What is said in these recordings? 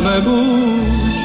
mucho.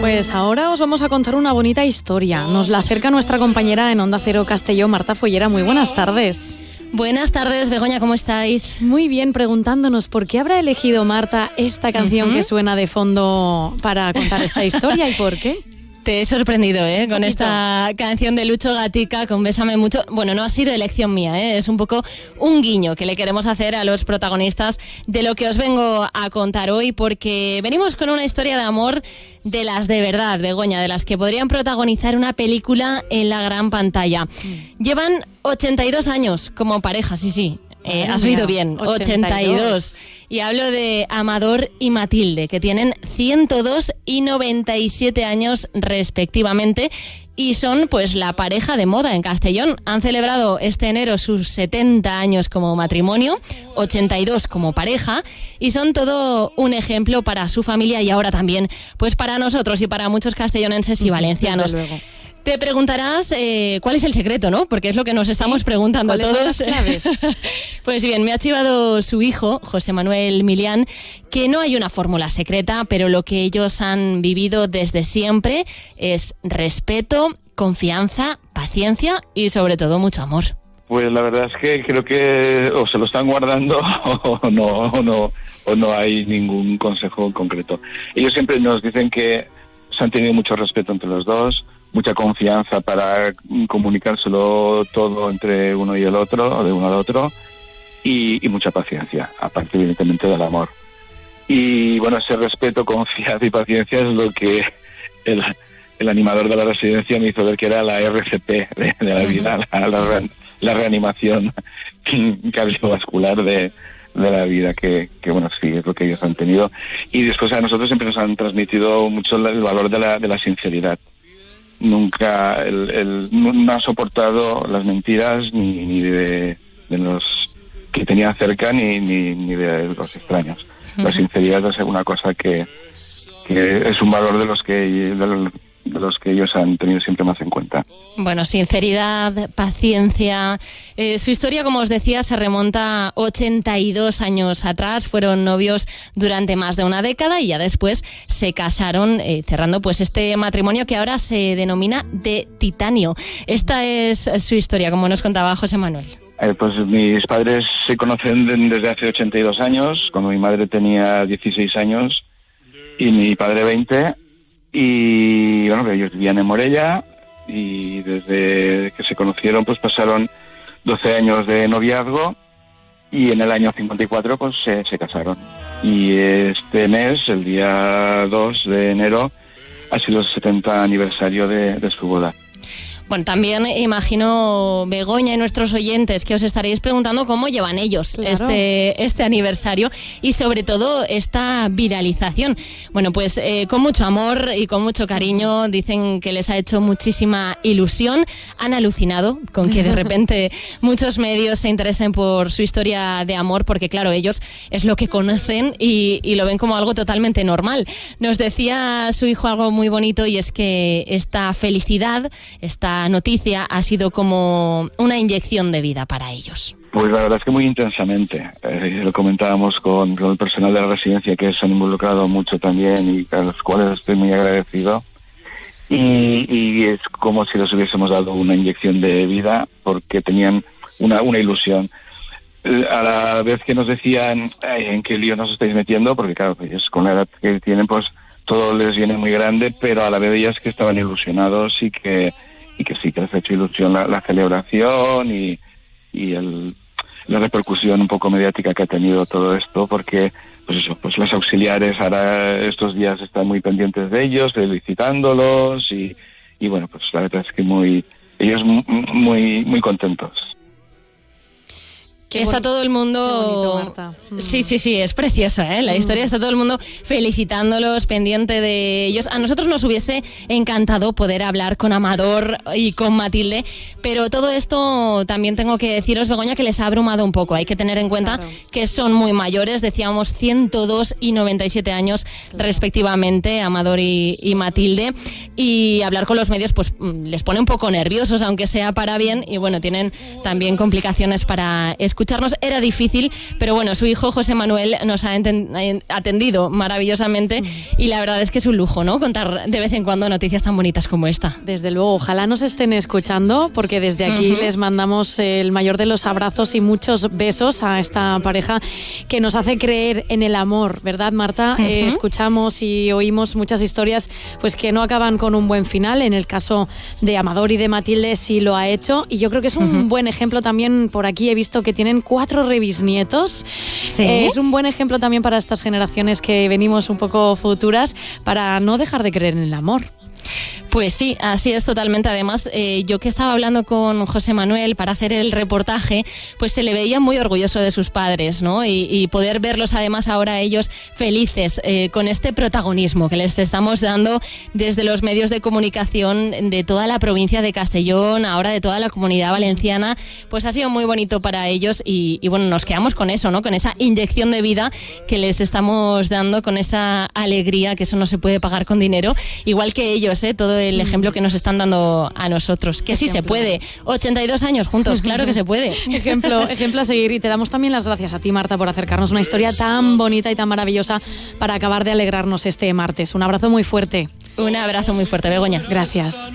Pues ahora os vamos a contar una bonita historia. Nos la acerca nuestra compañera en Onda Cero Castelló, Marta Follera. Muy buenas tardes. Buenas tardes, Begoña, ¿cómo estáis? Muy bien, preguntándonos por qué habrá elegido Marta esta canción que suena de fondo para contar esta historia y por qué. Te he sorprendido, ¿eh? Con esta canción de Lucho Gatica, con Bésame Mucho. Bueno, no ha sido elección mía, ¿eh? Es un poco un guiño que le queremos hacer a los protagonistas de lo que os vengo a contar hoy, porque venimos con una historia de amor de las de verdad, Begoña, de las que podrían protagonizar una película en la gran pantalla. Mm. Llevan 82 años como pareja, sí, sí. Eh, has oído bien, 82. Y hablo de Amador y Matilde, que tienen 102 y 97 años respectivamente y son pues la pareja de moda en Castellón. Han celebrado este enero sus 70 años como matrimonio, 82 como pareja y son todo un ejemplo para su familia y ahora también pues para nosotros y para muchos castellonenses y valencianos. Te preguntarás eh, cuál es el secreto, ¿no? Porque es lo que nos estamos preguntando todos. claves? pues bien, me ha chivado su hijo, José Manuel Milián, que no hay una fórmula secreta, pero lo que ellos han vivido desde siempre es respeto, confianza, paciencia y sobre todo mucho amor. Pues la verdad es que creo que o se lo están guardando o no, o no, o no hay ningún consejo concreto. Ellos siempre nos dicen que se han tenido mucho respeto entre los dos, mucha confianza para comunicárselo todo entre uno y el otro, o de uno al otro, y, mucha paciencia, aparte evidentemente del amor. Y bueno, ese respeto, confianza y paciencia es lo que el, el animador de la residencia me hizo ver que era la RCP de, la vida, la, la, reanimación cardiovascular de, de la vida, que, que, bueno, sí, es lo que ellos han tenido. Y después a nosotros siempre nos han transmitido mucho el valor de la, de la sinceridad nunca el, no ha soportado las mentiras ni, ni de, los que tenía cerca ni, ni, de los extraños. La sinceridad es una cosa que, que es un valor de los que de los que ellos han tenido siempre más en cuenta. Bueno, sinceridad, paciencia. Eh, su historia, como os decía, se remonta 82 años atrás. Fueron novios durante más de una década y ya después se casaron, eh, cerrando pues este matrimonio que ahora se denomina de titanio. Esta es su historia, como nos contaba José Manuel. Eh, pues mis padres se conocen desde hace 82 años, cuando mi madre tenía 16 años y mi padre 20 y bueno, ellos vivían en Morella y desde que se conocieron pues pasaron 12 años de noviazgo y en el año 54 pues se, se casaron. Y este mes, el día 2 de enero, ha sido el 70 aniversario de, de su boda. Bueno, también imagino, Begoña y nuestros oyentes, que os estaréis preguntando cómo llevan ellos este, este aniversario y sobre todo esta viralización. Bueno, pues eh, con mucho amor y con mucho cariño dicen que les ha hecho muchísima ilusión. Han alucinado con que de repente muchos medios se interesen por su historia de amor, porque claro, ellos es lo que conocen y, y lo ven como algo totalmente normal. Nos decía su hijo algo muy bonito y es que esta felicidad, esta noticia ha sido como una inyección de vida para ellos. Pues la verdad es que muy intensamente. Eh, lo comentábamos con, el personal de la residencia que se han involucrado mucho también y a los cuales estoy muy agradecido. Y, es como si les hubiésemos dado una inyección de vida porque tenían una, una ilusión. A la vez que nos decían en qué lío nos estáis metiendo, porque claro, ellos con la edad que tienen, pues todo les viene muy grande, pero a la vez ellas que estaban ilusionados y que y que sí que les ha hecho ilusión la, celebración y, y el, la repercusión un poco mediática que ha tenido todo esto, porque pues eso, pues los auxiliares ahora estos días están muy pendientes de ellos, felicitándolos y, y bueno, pues la verdad es que muy ellos muy muy contentos está todo el mundo. Mm. Sí, sí, sí, es precioso, ¿eh? La mm. historia está todo el mundo felicitándolos, pendiente de ellos. A nosotros nos hubiese encantado poder hablar con Amador y con Matilde, pero todo esto también tengo que deciros, Begoña, que les ha abrumado un poco. Hay que tener en cuenta que son muy mayores, decíamos 102 y 97 años respectivamente, Amador y, y Matilde. Y hablar con los medios, pues mm, les pone un poco nerviosos, aunque sea para bien. Y bueno, tienen también complicaciones para escuchar escucharnos era difícil, pero bueno, su hijo José Manuel nos ha atendido maravillosamente y la verdad es que es un lujo, ¿no? Contar de vez en cuando noticias tan bonitas como esta. Desde luego, ojalá nos estén escuchando porque desde aquí les mandamos el mayor de los abrazos y muchos besos a esta pareja que nos hace creer en el amor, ¿verdad, Marta? Eh, escuchamos y oímos muchas historias pues que no acaban con un buen final. En el caso de Amador y de Matilde sí lo ha hecho y yo creo que es un buen ejemplo también. Por aquí he visto que tienen cuatro revisnietos. Eh, es un buen ejemplo también para estas generaciones que venimos un poco futuras para no dejar de creer en el amor. Pues sí, así es totalmente. Además, eh, yo que estaba hablando con José Manuel para hacer el reportaje, pues se le veía muy orgulloso de sus padres, ¿no? Y, poder verlos además ahora ellos felices eh, con este protagonismo que les estamos dando desde los medios de comunicación de toda la provincia de Castellón, ahora de toda la comunidad valenciana, pues ha sido muy bonito para ellos y, y bueno, nos quedamos con eso, ¿no? Con esa inyección de vida que les estamos dando, con esa alegría que eso no se puede pagar con dinero, igual que ellos, ¿eh? Todo el ejemplo que nos están dando a nosotros. Que sí se puede. 82 años juntos, claro que se puede. ejemplo, ejemplo a seguir. Y te damos también las gracias a ti, Marta, por acercarnos una historia tan bonita y tan maravillosa para acabar de alegrarnos este martes. Un abrazo muy fuerte. Un abrazo muy fuerte, Begoña. Gracias.